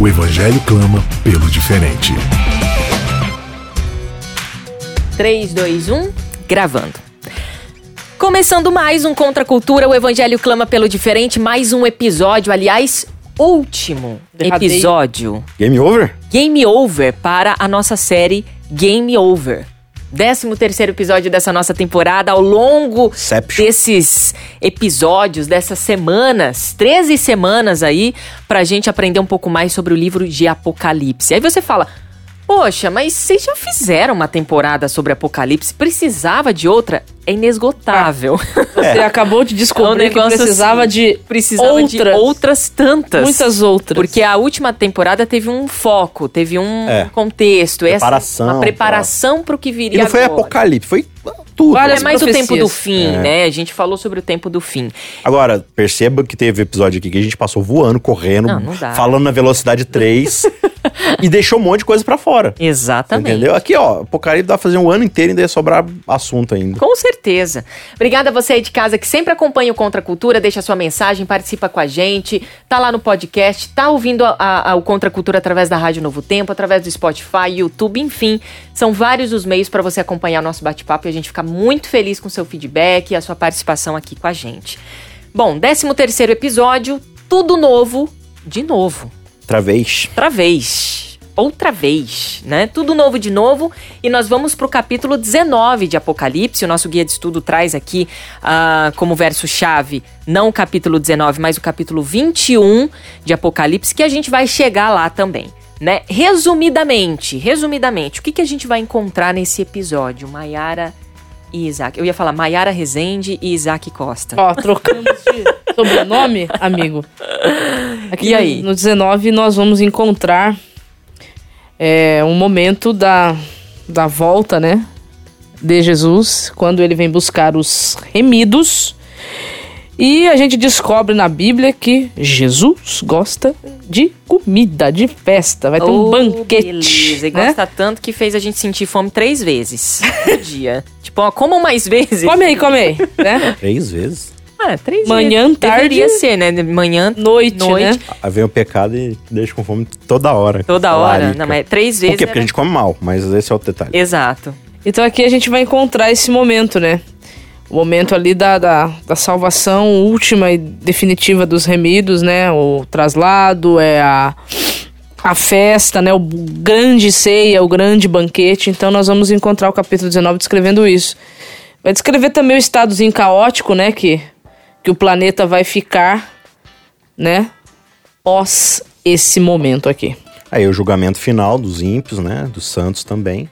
O evangelho clama pelo diferente. 3, 2, 1, gravando. Começando mais um Contra a Cultura, o Evangelho clama pelo diferente, mais um episódio, aliás, último episódio. Game over? Game Over para a nossa série Game Over. 13 terceiro episódio dessa nossa temporada. Ao longo Inception. desses episódios, dessas semanas, 13 semanas aí, pra gente aprender um pouco mais sobre o livro de Apocalipse. Aí você fala, poxa, mas vocês já fizeram uma temporada sobre Apocalipse, precisava de outra? É inesgotável. Você acabou de É um descobrir que precisava assim, de precisava outras, de outras tantas. muitas outras. Porque a última temporada teve um foco, teve um É. contexto, Preparação, essa, uma preparação para o que E viria não foi agora. apocalipse, foi tudo. Várias É mais o profecias. tempo do fim, É. né? A gente falou sobre o tempo do fim. Agora, perceba que teve episódio aqui que a gente passou voando, correndo, Não, não falando na velocidade 3 e deixou um monte de coisa pra fora. Exatamente. Entendeu? Aqui, ó, Apocalipse dá pra fazer um ano inteiro e ainda ia sobrar assunto ainda. Com certeza. Obrigada a você aí de casa que sempre acompanha o Contra a Cultura, deixa sua mensagem, participa com a gente, tá lá no podcast, tá ouvindo a- a- a- o Contra a Cultura através da Rádio Novo Tempo, através do Spotify, YouTube, enfim. São vários os meios para você acompanhar o nosso bate-papo e a gente fica muito feliz com o seu feedback e a sua participação aqui com a gente. Bom, 13 terceiro episódio, tudo novo, de novo. Outra vez. outra vez. Outra vez, né? Tudo novo de novo. E nós vamos para o capítulo 19 de Apocalipse. O nosso guia de estudo traz aqui ah, como verso-chave, não o capítulo 19, mas o capítulo 21 de Apocalipse, que a gente vai chegar lá também. Né? Resumidamente, resumidamente, o que, que a gente vai encontrar nesse episódio? Maiara e Isaac. Eu ia falar Maiara Rezende e Isaac Costa. Ó, trocamos de sobrenome, amigo. Aqui E aí? no 19 nós vamos encontrar é, um momento da, da volta, né? De Jesus, quando ele vem buscar os remidos. E a gente descobre na Bíblia que Jesus gosta de comida, de festa. Vai ter um Oh, banquete. Beleza. E né? gosta tanto que fez a gente sentir fome três vezes no dia. Tipo, ó, comam mais vezes. Come aí, come aí, né? Três vezes. Ah, três Manhã, vezes. tarde- Deveria ser, né? Manhã, Noite, noite, né? Aí vem o pecado e deixa com fome toda hora. toda hora. Larica. Não, mas três vezes. Por quê? Porque a era- gente come mal, mas esse é outro detalhe. Exato. Então aqui a gente vai encontrar esse momento, né? O momento ali da, da, da salvação última e definitiva dos remidos, né? O traslado, é a, a festa, né? O grande ceia, o grande banquete. Então nós vamos encontrar o capítulo 19 descrevendo isso. Vai descrever também o estadozinho caótico, né? Que, que o planeta vai ficar, né? Pós esse momento aqui. Aí o julgamento final dos ímpios, né? Dos santos também.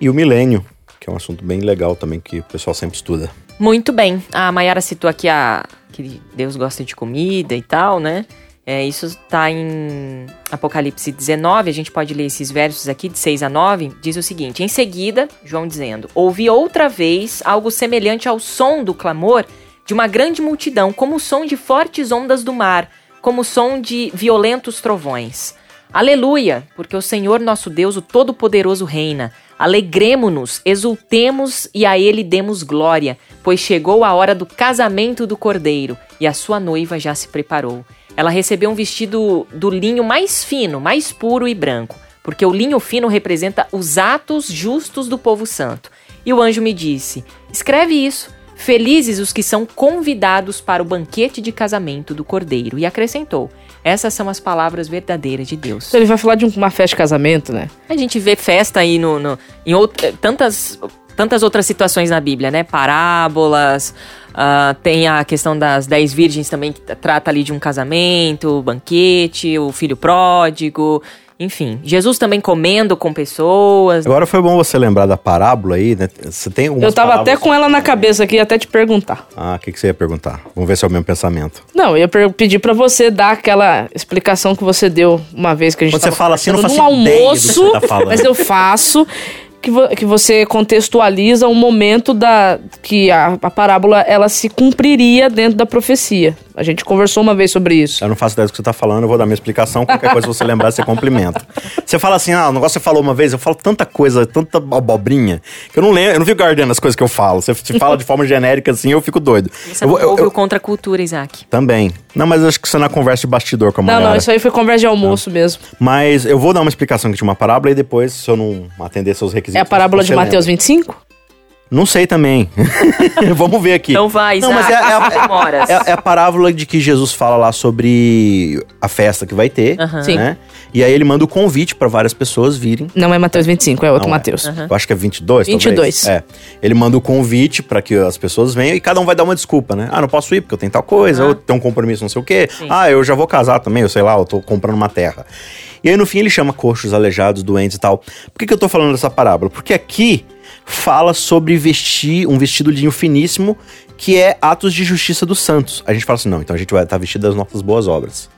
E o milênio, que é um assunto bem legal também que o pessoal sempre estuda. Muito bem. A Mayara citou aqui a, que Deus gosta de comida e tal, né? É, isso está em Apocalipse 19, a gente pode ler esses versos aqui, de 6 a 9. Diz o seguinte: Em seguida, João dizendo: Ouvi outra vez algo semelhante ao som do clamor de uma grande multidão, como o som de fortes ondas do mar, como o som de violentos trovões. Aleluia, porque o Senhor nosso Deus, o Todo-Poderoso, reina. Alegremo-nos, exultemos e a Ele demos glória, pois chegou a hora do casamento do Cordeiro e a sua noiva já se preparou. Ela recebeu um vestido do linho mais fino, mais puro e branco, porque o linho fino representa os atos justos do povo santo. E o anjo me disse: Escreve isso. Felizes os que são convidados para o banquete de casamento do Cordeiro. E acrescentou: Essas são as palavras verdadeiras de Deus. Então ele vai falar de uma festa de casamento, né? A gente vê festa aí no, no- em out- eh, tantas, tantas outras situações na Bíblia, né? Parábolas, ah, tem a questão das dez virgens também, que trata ali de um casamento, banquete, o filho pródigo. Enfim, Jesus também comendo com pessoas. Agora foi bom você lembrar da parábola aí, né? Você tem algumas Eu tava até com ela na cabeça aqui, até te perguntar. Ah, o que, que você ia perguntar? Vamos ver se é o mesmo pensamento. Não, eu ia pedir pra você dar aquela explicação que você deu uma vez que a gente Quando você fala assim, eu não faço ideia que almoço, você tá falando. mas eu faço que, vo- que você contextualiza o momento da que a, a parábola ela se cumpriria dentro da profecia. A gente conversou uma vez sobre isso. Eu não faço ideia do que você tá falando, eu vou dar minha explicação. Qualquer coisa que você lembrar, você complementa. Você fala assim, ah, o negócio que você falou uma vez, eu falo tanta coisa, tanta abobrinha, que eu não lembro, eu não fico guardando as coisas que eu falo. Você se fala de forma genérica assim, eu fico doido. Você Eu, não eu- ouve eu- contra a cultura, Isaac. Também. Não, mas acho que você na conversa de bastidor com a Não, Mayara. não, isso aí foi conversa de almoço mesmo. Mas eu vou dar uma explicação que tinha uma parábola e depois, se eu não atender seus requisitos... É a parábola de Mateus lembra. 25? Não sei também. Vamos ver aqui. Então vai, Não, Isaac, mas é, é. É, é a parábola de que Jesus fala lá sobre a festa que vai ter. Sim. né? E aí ele manda o convite para várias pessoas virem. Não é Mateus 25, é outro Não é. Mateus. Eu acho que é 22, 22. talvez. É. Ele manda o convite para que as pessoas venham e cada um vai dar uma desculpa, né? Ah, não posso ir porque eu tenho tal coisa, Ah. ou tenho um compromisso não sei o quê. Sim. Ah, eu já vou casar também, eu sei lá, eu tô comprando uma terra. E aí no fim ele chama coxos, aleijados, doentes e tal. Por que, que eu tô falando dessa parábola? Porque aqui fala sobre vestir um vestido linho finíssimo que é atos de justiça dos santos. A gente fala assim, não, então a gente vai estar vestido das nossas boas obras.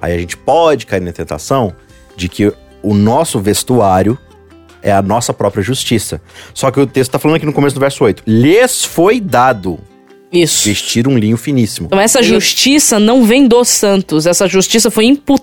Aí a gente pode cair na tentação de que o nosso vestuário é a nossa própria justiça. Só que o texto tá falando aqui no começo do verso 8. Lhes foi dado Isso. vestir um linho finíssimo. Então essa justiça não vem dos santos, essa justiça foi imputada,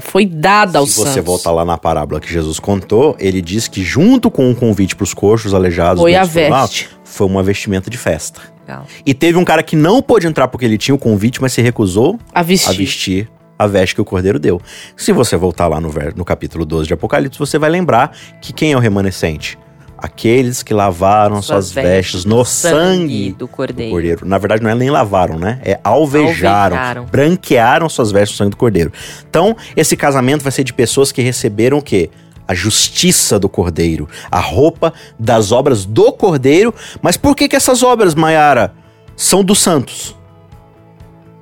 foi dada aos Se você santos. voltar lá na parábola que Jesus contou, ele diz que junto com o convite para os coxos, aleijados, Foi a veste. foi uma vestimenta de festa. Legal. E teve um cara que não pôde entrar porque ele tinha o convite, mas se recusou A vestir. a vestir a veste que o cordeiro deu. Se você voltar lá no, no capítulo 12 de Apocalipse, você vai lembrar que quem é o remanescente? Aqueles que lavaram suas, vestes no sangue do cordeiro. cordeiro. Na verdade, não é nem lavaram, né? É alvejaram, Alvejaram. branquearam suas vestes no sangue do cordeiro. Então, esse casamento vai ser de pessoas que receberam o quê? A justiça do cordeiro, a roupa das obras do cordeiro. Mas por que que essas obras, Maiara, são dos santos?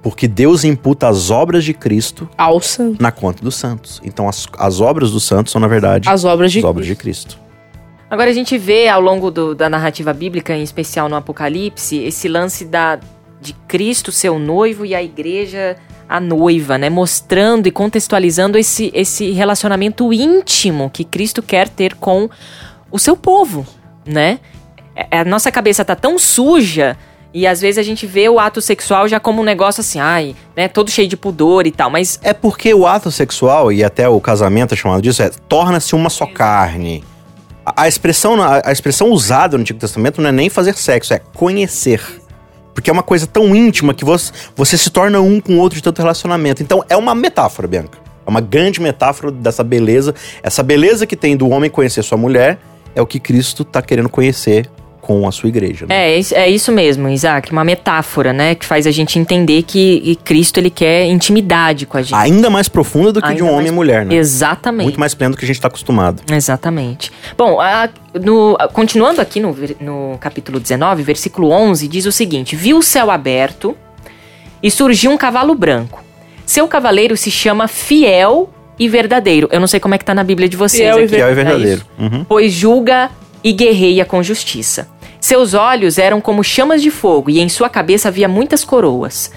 Porque Deus imputa as obras de Cristo Ao santo. na conta dos santos. Então, as, as obras dos santos são, na verdade, As obras de as obras de Cristo. Agora a gente vê ao longo do- da narrativa bíblica, em especial no Apocalipse, esse lance da, de Cristo ser o noivo e a igreja a noiva, né? Mostrando e contextualizando esse, esse relacionamento íntimo que Cristo quer ter com o seu povo, né? É- A nossa cabeça tá tão suja e às vezes a gente vê o ato sexual já como um negócio assim, ai, né? Todo cheio de pudor e tal, mas É porque o ato sexual, e até o casamento é chamado disso, é torna-se uma só carne. A, a expressão, na- a expressão usada no Antigo Testamento não é nem fazer sexo, é conhecer. Porque é uma coisa tão íntima que você, você se torna um com o outro de tanto relacionamento. Então é uma metáfora, Bianca. É uma grande metáfora dessa beleza. Essa beleza que tem do homem conhecer sua mulher é o que Cristo tá querendo conhecer com a sua igreja. Né? É, isso- é isso mesmo, Isaac. Uma metáfora, né? Que faz a gente entender que Cristo, ele quer intimidade com a gente. Ainda mais profunda do que de Ainda um homem mais- e mulher, né? Exatamente. Muito mais pleno do que a gente tá acostumado. Exatamente. Bom, a- no- a- continuando aqui no, no capítulo 19, versículo 11, diz o seguinte: Viu o céu aberto e surgiu um cavalo branco. Seu cavaleiro se chama Fiel e Verdadeiro. Eu não sei como é que tá na Bíblia de vocês Fiel e aqui. É o É verdadeiro. isso? Uhum. pois julga e guerreia com justiça. Seus olhos eram como chamas de fogo, e em sua cabeça havia muitas coroas.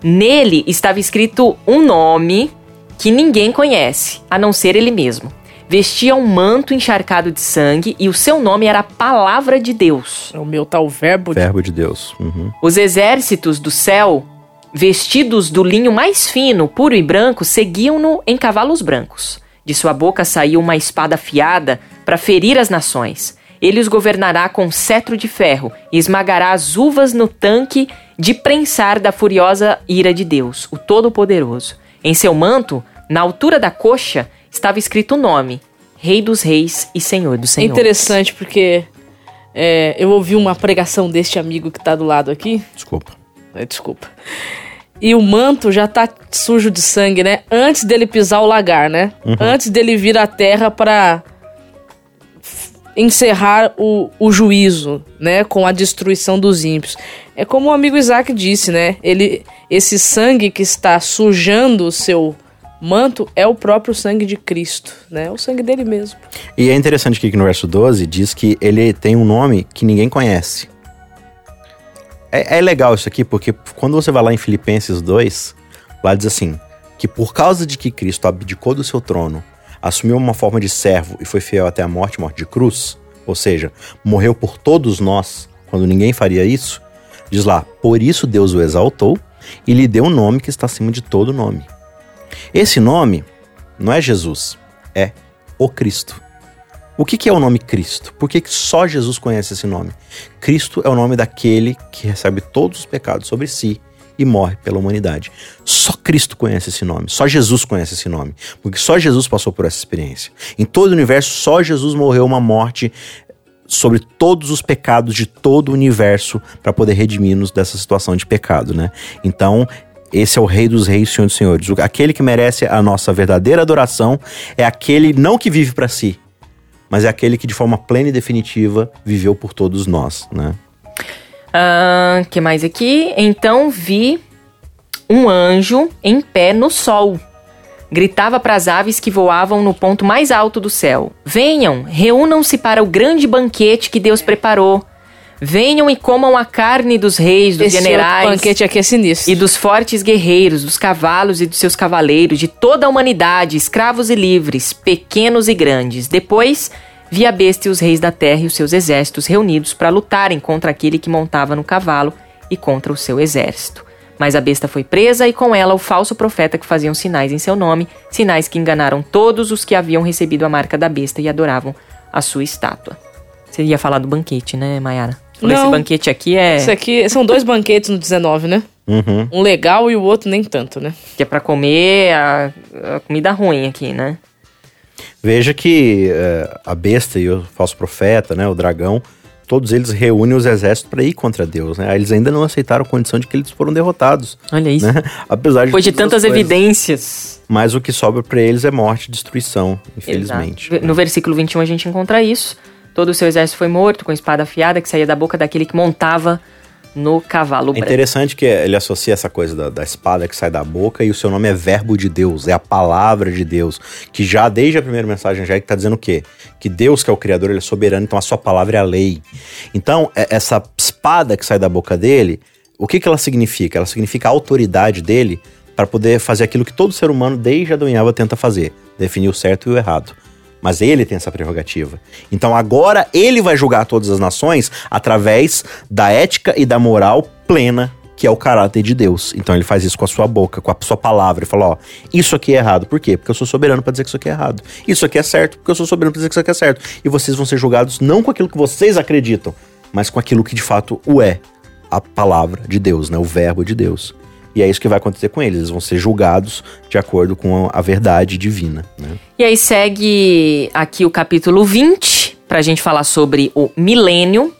Nele estava escrito um nome que ninguém conhece, a não ser ele mesmo. Vestia um manto encharcado de sangue, e o seu nome era a Palavra de Deus. É o meu tal verbo. de- Verbo de Deus. Uhum. Os exércitos do céu, vestidos do linho mais fino, puro e branco, seguiam-no em cavalos brancos. De sua boca saiu uma espada afiada para ferir as nações. Ele os governará com cetro de ferro e esmagará as uvas no tanque de prensar da furiosa ira de Deus, o Todo-Poderoso. Em seu manto, na altura da coxa, estava escrito o nome: Rei dos Reis e Senhor dos É Senhores. interessante porque é, eu ouvi uma pregação deste amigo que tá do lado aqui. Desculpa. É, Desculpa. E o manto já tá sujo de sangue, né? Antes dele pisar o lagar, né? Antes dele vir à terra para encerrar o, o juízo, né? Com a destruição dos ímpios. É como o amigo Isaac disse, né? Ele, esse sangue que está sujando o seu manto é o próprio sangue de Cristo, né? O sangue dele mesmo. E é interessante que no verso 12 diz que ele tem um nome que ninguém conhece. É, é legal isso aqui, porque quando você vai lá em Filipenses 2, lá diz assim: que por causa de que Cristo abdicou do seu trono, assumiu uma forma de servo e foi fiel até a morte morte de cruz, ou seja, morreu por todos nós, quando ninguém faria isso, diz lá: por isso Deus o exaltou e lhe deu um nome que está acima de todo nome esse nome não é Jesus, é o Cristo. O que, é o nome Cristo? Por que só Jesus conhece esse nome? Cristo é o nome daquele que recebe todos os pecados sobre si e morre pela humanidade. Só Cristo conhece esse nome, só Jesus conhece esse nome, porque só Jesus passou por essa experiência. Em todo o universo, só Jesus morreu uma morte sobre todos os pecados de todo o universo para poder redimir-nos dessa situação de pecado, né? Então, esse é o Rei dos Reis, Senhor dos Senhores. Aquele que merece a nossa verdadeira adoração é aquele não que vive para si, mas é aquele que de forma plena e definitiva viveu por todos nós, né? Ah, que mais aqui? Então vi um anjo em pé no sol. Gritava para as aves que voavam no ponto mais alto do céu: Venham, reúnam-se para o grande banquete que Deus preparou Venham e comam a carne dos reis, dos Esse generais. banquete aqui é sinistro. E dos fortes guerreiros, dos cavalos e dos seus cavaleiros, de toda a humanidade, escravos e livres, pequenos e grandes. Depois vi a besta e os reis da terra e os seus exércitos reunidos para lutarem contra aquele que montava no cavalo e contra o seu exército. Mas a besta foi presa e com ela o falso profeta que faziam sinais em seu nome, sinais que enganaram todos os que haviam recebido a marca da besta e adoravam a sua estátua. Você ia falar do banquete, né, Mayara? Não. Esse banquete aqui é. Esse aqui são dois banquetes no 19, né? Uhum. Um legal e o outro nem tanto, né? Que é pra comer a, a comida ruim aqui, né? Veja que uh, a besta e o falso profeta, né, o dragão, todos eles reúnem os exércitos para ir contra Deus, né? Eles ainda não aceitaram a condição de que eles foram derrotados. Olha isso. Né? Apesar de Depois de tantas evidências. Mas o que sobra para eles é morte e destruição, infelizmente. No versículo 21 a gente encontra isso. Todo o seu exército foi morto com espada afiada que saía da boca daquele que montava no cavalo branco. É interessante que ele associa essa coisa da, da, espada que sai da boca e o seu nome é verbo de Deus, é a palavra de Deus, que já desde a primeira mensagem já está dizendo o quê? Que Deus que é o criador, ele é soberano, então a sua palavra é a lei. Então, é, essa espada que sai da boca dele, o que, que ela significa? Ela significa a autoridade dele para poder fazer aquilo que todo ser humano desde Adão e Eva tenta fazer, definir o certo e o errado. Mas ele tem essa prerrogativa. Então agora ele vai julgar todas as nações através da ética e da moral plena que é o caráter de Deus. Então ele faz isso com a sua boca, com a sua palavra. Ele fala: ó, isso aqui é errado. Por quê? Porque eu sou soberano para dizer que isso aqui é errado. Isso aqui é certo, porque eu sou soberano para dizer que isso aqui é certo. E vocês vão ser julgados não com aquilo que vocês acreditam, mas com aquilo que de fato o é. A palavra de Deus, né? O verbo de Deus. E é isso que vai acontecer com eles. Eles vão ser julgados de acordo com a verdade divina. Né? E aí segue aqui o capítulo 20, para a gente falar sobre o milênio.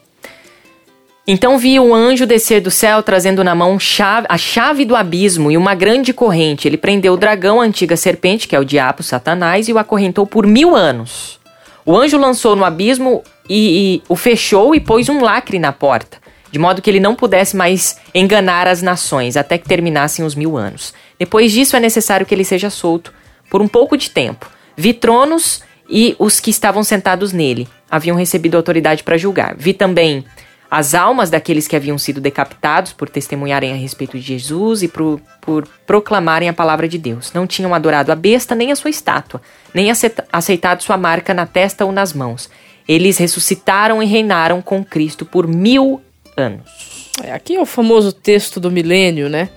Então vi um anjo descer do céu trazendo na mão chave, a chave do abismo e uma grande corrente. Ele prendeu o dragão, a antiga serpente, que é o diabo, Satanás, e o acorrentou por mil anos. O anjo lançou no abismo e, e o fechou e pôs um lacre na porta de modo que ele não pudesse mais enganar as nações até que terminassem os mil anos. Depois disso, é necessário que ele seja solto por um pouco de tempo. Vi tronos e os que estavam sentados nele haviam recebido autoridade para julgar. Vi também as almas daqueles que haviam sido decapitados por testemunharem a respeito de Jesus e por, por proclamarem a palavra de Deus. Não tinham adorado a besta nem a sua estátua, nem aceitado sua marca na testa ou nas mãos. Eles ressuscitaram e reinaram com Cristo por mil anos. É, aqui é o famoso texto do milênio, né?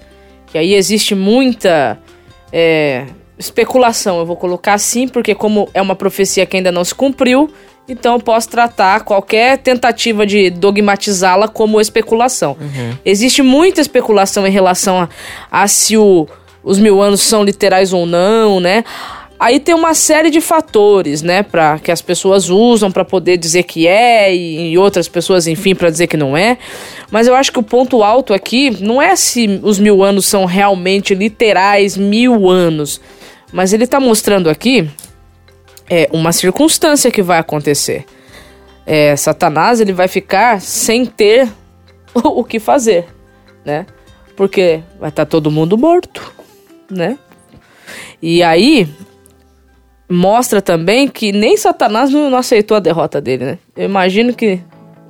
Que aí existe muita é, especulação. Eu vou colocar assim, porque como é uma profecia que ainda não se cumpriu, então eu posso tratar qualquer tentativa de dogmatizá-la como especulação. Uhum. Existe muita especulação em relação a, a se o, os mil anos são literais ou não, né? Aí tem uma série de fatores, né, para que as pessoas usam para poder dizer que é e, e outras pessoas, enfim, para dizer que não é. Mas eu acho que o ponto alto aqui não é se os mil anos são realmente literais mil anos, mas ele está mostrando aqui é uma circunstância que vai acontecer. É, Satanás ele vai ficar sem ter o, que fazer, né? Porque vai estar tá todo mundo morto, né? E aí mostra também que nem Satanás não, aceitou a derrota dele, né? Eu imagino que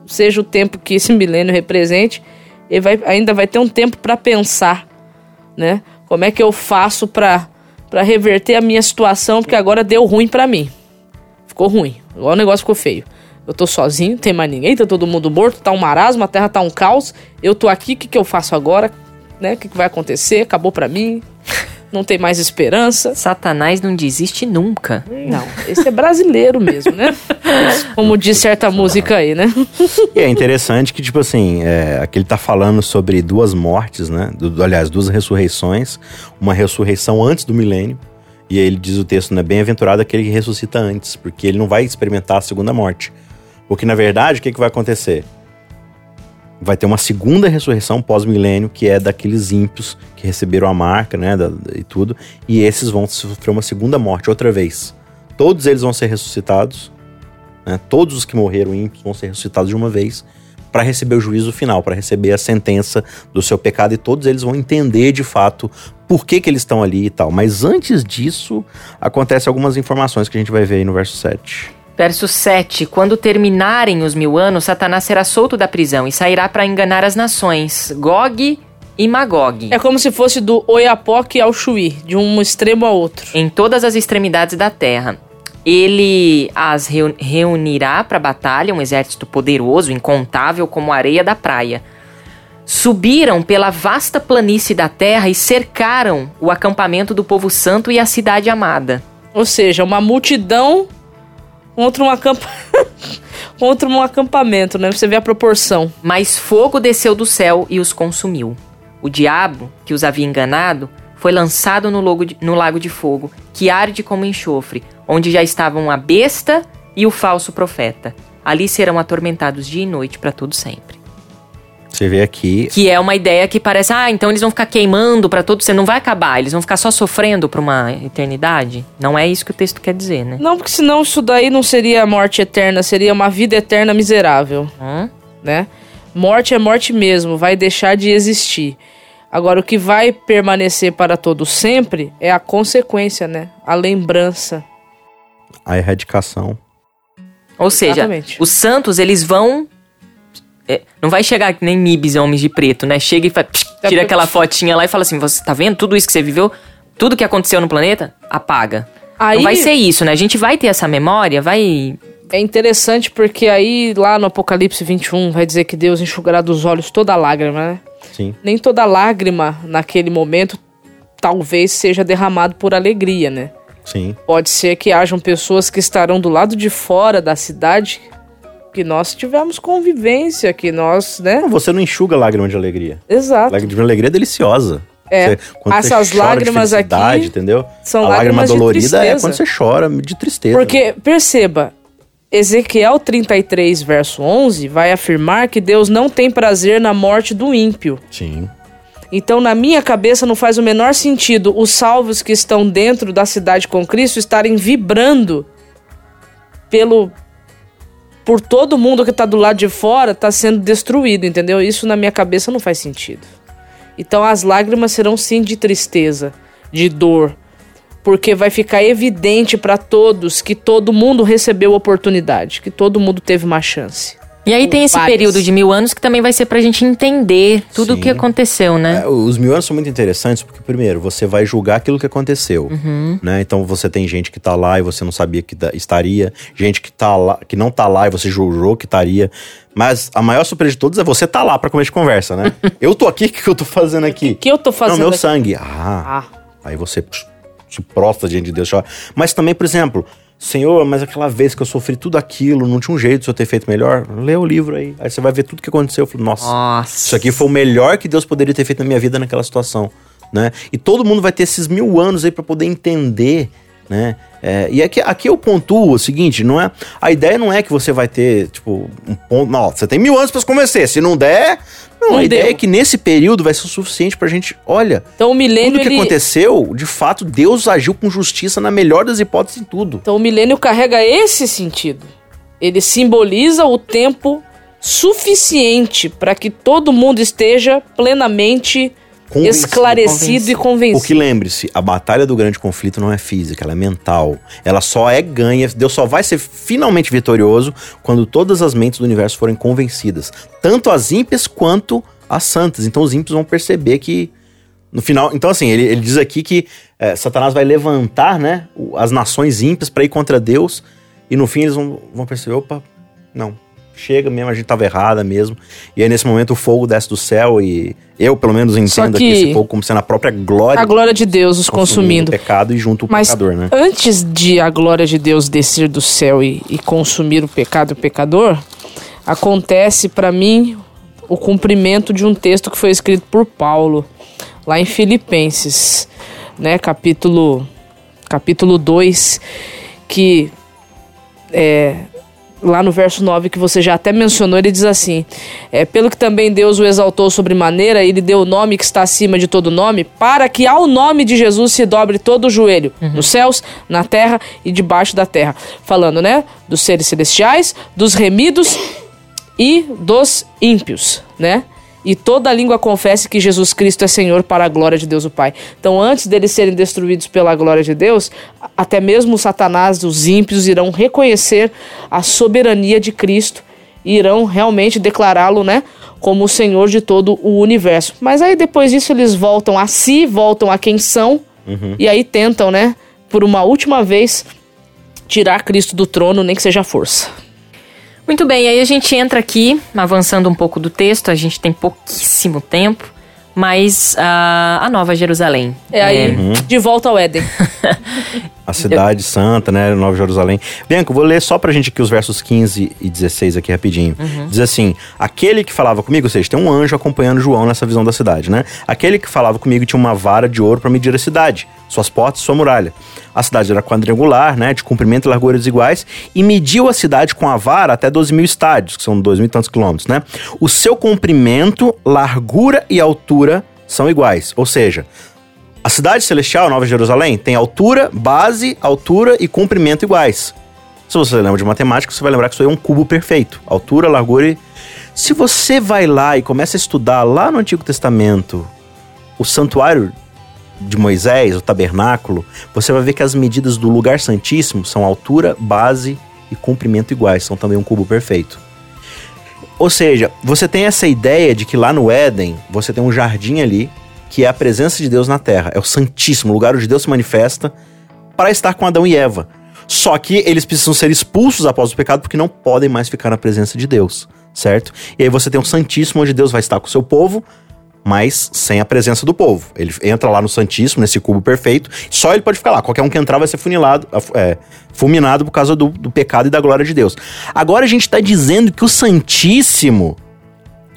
seja o tempo que esse milênio represente, ele vai, ainda vai ter um tempo para pensar, né? Como é que eu faço para para reverter a minha situação, porque agora deu ruim para mim. Ficou ruim. O negócio ficou feio. Eu tô sozinho, não tem mais ninguém, tá todo mundo morto, tá um marasmo, a terra tá um caos. Eu tô aqui, o que, que eu faço agora? Né? O que, que vai acontecer? Acabou pra mim. Não tem mais esperança. Satanás não desiste nunca. Não, esse é brasileiro mesmo, né? Como diz certa música aí, né? E é interessante que, tipo assim, é, aqui ele tá falando sobre duas mortes, né? Do- aliás, duas ressurreições. Uma ressurreição antes do milênio. E aí ele diz o texto, né? Bem-aventurado aquele que ressuscita antes, porque ele não vai experimentar a segunda morte. Porque, na verdade, o que, que vai acontecer? Vai ter uma segunda ressurreição pós-milênio, que é daqueles ímpios que receberam a marca, né? da- e tudo. E esses vão sofrer uma segunda morte, outra vez. Todos eles vão ser ressuscitados. né? Todos os que morreram ímpios vão ser ressuscitados de uma vez para receber o juízo final, para receber a sentença do seu pecado e todos eles vão entender de fato por que, que eles estão ali e tal. Mas antes disso, acontecem algumas informações que a gente vai ver aí no verso 7. Verso 7: Quando terminarem os mil anos, Satanás será solto da prisão e sairá para enganar as nações, Gog e Magog, É como se fosse do Oiapoque ao Chuí, de um extremo ao outro. em todas as extremidades da terra. Ele as reu- reunirá para a batalha, um exército poderoso, incontável como a areia da praia. Subiram pela vasta planície da terra e cercaram o acampamento do povo santo e a cidade amada. Ou seja, uma multidão contra um, acampa... contra um acampamento, né? Você vê a proporção. Mas fogo desceu do céu e os consumiu. O diabo, que os havia enganado, foi lançado no, logo de- no lago de fogo, que arde como enxofre, onde já estavam a besta e o falso profeta. Ali serão atormentados dia e noite para todo sempre. Você vê aqui Que é uma ideia que parece, ah, então eles vão ficar queimando para todo sempre, não vai acabar, eles vão ficar só sofrendo por uma eternidade. Não é isso que o texto quer dizer, né? Não, porque senão isso daí não seria morte eterna, seria uma vida eterna miserável, Hum? né? Morte é morte mesmo, vai deixar de existir. Agora, o que vai permanecer para todo sempre é a consequência, né? A lembrança. a erradicação. Ou seja, Exatamente. os santos, eles vão. É, não vai chegar que nem Nibis, homens de preto, né? Chega e faz, É tira aquela fotinha lá e fala assim: você tá vendo tudo isso que você viveu? Tudo que aconteceu no planeta? Apaga. Aí Não vai ser isso, né? A gente vai ter essa memória, vai. é interessante porque aí lá no Apocalipse 21 vai dizer que Deus enxugará dos olhos toda lágrima, né? Sim. Nem toda lágrima naquele momento talvez seja derramado por alegria, né? Sim. Pode ser que hajam pessoas que estarão do lado de fora da cidade que nós tivemos convivência, que nós, né? Você não enxuga lágrima de alegria. Exato. Lágrima de alegria é deliciosa. É. Você- Essas lágrimas aqui entendeu? são a lágrima dolorida é quando você chora de tristeza. Porque, perceba, Ezequiel 33, verso 11, vai afirmar que Deus não tem prazer na morte do ímpio. Sim. Então, na minha cabeça, não faz o menor sentido os salvos que estão dentro da cidade com Cristo estarem vibrando pelo por todo mundo que está do lado de fora está sendo destruído, entendeu? Isso na minha cabeça não faz sentido. Então, as lágrimas serão sim de tristeza, de dor, porque vai ficar evidente para todos que todo mundo recebeu oportunidade, que todo mundo teve uma chance. E aí tem esse Várias. período de mil anos que também vai ser pra gente entender tudo o que aconteceu, né? É, os mil anos são muito interessantes porque, primeiro, você vai julgar aquilo que aconteceu. Uhum. Né? Então você tem gente que tá lá e você não sabia que estaria, gente que, tá lá, que não tá lá e você jurou que estaria. Mas a maior surpresa de todos é você tá lá pra começo de conversa, né? eu tô aqui, o que, que eu tô fazendo aqui? O que eu tô fazendo Não, meu aqui? sangue. Ah, Ah, Aí você se prostra diante de Deus. chora. Mas também, por exemplo, Senhor, mas aquela vez que eu sofri tudo aquilo, não tinha um jeito de eu ter feito melhor? Lê o livro aí. Aí você vai ver tudo que aconteceu. Eu falo, nossa, Nossa. isso aqui foi o melhor que Deus poderia ter feito na minha vida naquela situação. Né? E todo mundo vai ter esses mil anos aí pra poder entender. Né? É, e aqui, aqui eu pontuo o seguinte: não é, a ideia não é que você vai ter, tipo, um ponto. Não, você tem mil anos pra se convencer. Se não der. Não, Não a ideia deu. é que nesse período vai ser o suficiente pra gente. Olha, então o milênio tudo que ele... aconteceu, de fato, Deus agiu com justiça na melhor das hipóteses em tudo. Então o milênio carrega esse sentido. Ele simboliza o tempo suficiente para que todo mundo esteja plenamente Convencido. esclarecido e convencido. Porque lembre-se, a batalha do grande conflito não é física, ela é mental. Ela só é ganha, Deus só vai ser finalmente vitorioso quando todas as mentes do universo forem convencidas. Tanto as ímpias quanto as santas. Então os ímpios vão perceber que no final. Então, assim, ele, ele diz aqui que é, Satanás vai levantar né, as nações ímpias para ir contra Deus. E no fim eles vão, vão perceber: opa, não. Chega mesmo, a gente tava errada mesmo. E aí, nesse momento, o fogo desce do céu e eu, pelo menos, entendo que- aqui esse fogo como sendo a própria glória A glória de Deus os consumindo. o pecado e junto o Mas pecador, né? antes de a glória de Deus descer do céu e, e consumir o pecado e o pecador, acontece para mim o cumprimento de um texto que foi escrito por Paulo lá em Filipenses, né, capítulo capítulo 2, que é lá no verso 9 que você já até mencionou, ele diz assim: é, Pelo que também Deus o exaltou sobremaneira, ele deu o nome que está acima de todo nome, para que ao nome de Jesus se dobre todo o joelho, nos céus, na terra e debaixo da terra. Falando, né? Dos seres celestiais, dos remidos e dos ímpios, né? E toda língua confesse que Jesus Cristo é Senhor para a glória de Deus o Pai. Então, antes deles serem destruídos pela glória de Deus, até mesmo Satanás, os ímpios, irão reconhecer a soberania de Cristo e irão realmente declará-lo, né, como o Senhor de todo o universo. Mas aí depois disso eles voltam a si, voltam a quem são e aí tentam, né, por uma última vez tirar Cristo do trono, nem que seja força. Muito bem, aí a gente entra aqui, avançando um pouco do texto, a gente tem pouquíssimo tempo, mas ah, a Nova Jerusalém. É aí, de volta ao Éden. A cidade santa, né? Nova Jerusalém. Bianca, vou ler só pra gente aqui os versos 15 e 16 aqui rapidinho. Diz assim: Aquele que falava comigo, ou seja, tem um anjo acompanhando João nessa visão da cidade, né? Aquele que falava comigo tinha uma vara de ouro pra medir a cidade, suas portas e sua muralha. A cidade era quadrangular, né? De comprimento e largura desiguais, e mediu a cidade com a vara até 12 mil estádios, que são 2 mil e tantos quilômetros, né? O seu comprimento, largura e altura são iguais. Ou seja, a cidade celestial, Nova Jerusalém, tem altura, base, altura e comprimento iguais. Se você lembra de matemática, você vai lembrar que isso aí é um cubo perfeito. Altura, largura e... Se você vai lá e começa a estudar lá no Antigo Testamento o santuário de Moisés, o tabernáculo, você vai ver que as medidas do lugar santíssimo são altura, base e comprimento iguais. São também um cubo perfeito. Ou seja, você tem essa ideia de que lá no Éden, você tem um jardim ali, que é a presença de Deus na terra. É o Santíssimo, lugar onde Deus se manifesta para estar com Adão e Eva. Só que eles precisam ser expulsos após o pecado porque não podem mais ficar na presença de Deus, certo? E aí você tem o Santíssimo onde Deus vai estar com o seu povo, mas sem a presença do povo. Ele entra lá no Santíssimo, nesse cubo perfeito, só ele pode ficar lá. Qualquer um que entrar vai ser funilado, é, fulminado por causa do, do pecado e da glória de Deus. Agora a gente está dizendo que o Santíssimo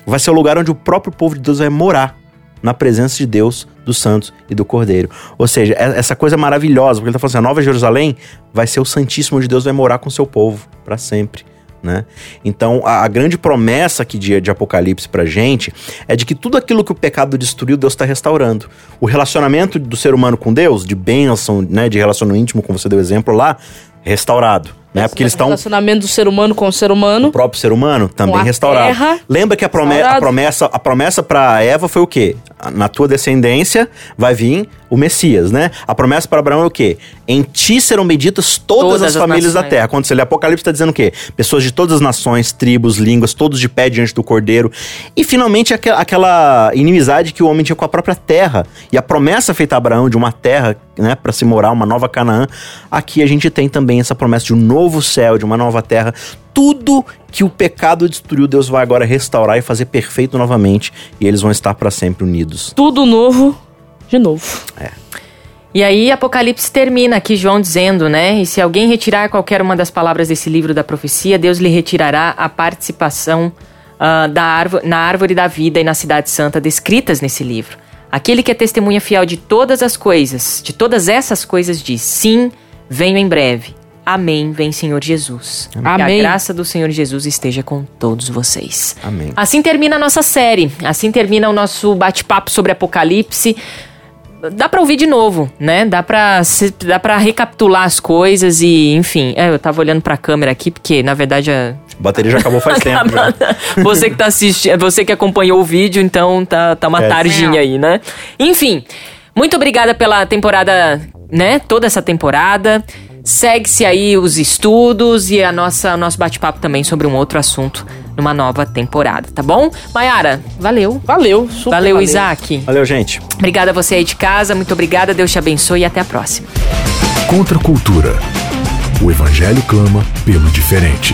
vai ser o lugar onde o próprio povo de Deus vai morar. Na presença de Deus, dos santos e do Cordeiro. Ou seja, é- essa coisa maravilhosa, porque ele tá falando assim: a Nova Jerusalém vai ser o Santíssimo onde Deus vai morar com seu povo para sempre. Né? Então, a, a grande promessa aqui de, de Apocalipse pra gente é de que tudo aquilo que o pecado destruiu, Deus está restaurando. O relacionamento do ser humano com Deus, de bênção, né, de relacionamento íntimo, como você deu exemplo lá, restaurado. Né? Porque eles O estão relacionamento do ser humano com o ser humano. o próprio ser humano também restaurado. terra Lembra que a, prome a promessa a promessa para Eva foi o quê? Na tua descendência vai vir o Messias, né? A promessa para Abraão é o quê? Em ti serão benditas todas, Todas as as famílias da nações. terra. Quando você lê Apocalipse está dizendo o quê? Pessoas de todas as nações, tribos, línguas, todos de pé diante do Cordeiro. E finalmente aquela inimizade que o homem tinha com a própria terra e a promessa feita a Abraão de uma terra, né, para se morar uma nova Canaã. Aqui a gente tem também essa promessa de um novo céu, de uma nova terra. Tudo que o pecado destruiu, Deus vai agora restaurar e fazer perfeito novamente, e eles vão estar para sempre unidos. Tudo novo de novo. E aí Apocalipse termina aqui João dizendo, né? E se alguém retirar qualquer uma das palavras desse livro da profecia, Deus lhe retirará a participação ah, da árvore, na árvore da vida e na cidade santa descritas nesse livro. Aquele que é testemunha fiel de todas as coisas, de todas essas coisas, diz: Sim, venho em breve. Amém, vem Senhor Jesus. Que Amém. a graça do Senhor Jesus esteja com todos vocês. Amém. Assim termina a nossa série. Assim termina o nosso bate-papo sobre Apocalipse. dá pra ouvir de novo, né? Dá pra, dá pra recapitular as coisas e, enfim. É, eu tava olhando pra câmera aqui, porque, na verdade, a, A bateria já acabou faz tempo. Já. você que tá assistindo, você que acompanhou o vídeo, então tá, tá uma É. tardinha aí, né? Enfim, muito obrigada pela temporada, né? Toda essa temporada. Segue-se aí os estudos e a nossa nosso bate-papo também sobre um outro assunto numa nova temporada, tá bom? Mayara, valeu. Valeu, super Valeu, Isaac. Valeu, gente. Obrigada a você aí de casa, muito obrigada, Deus te abençoe e até a próxima. Contra a cultura. O Evangelho clama pelo diferente.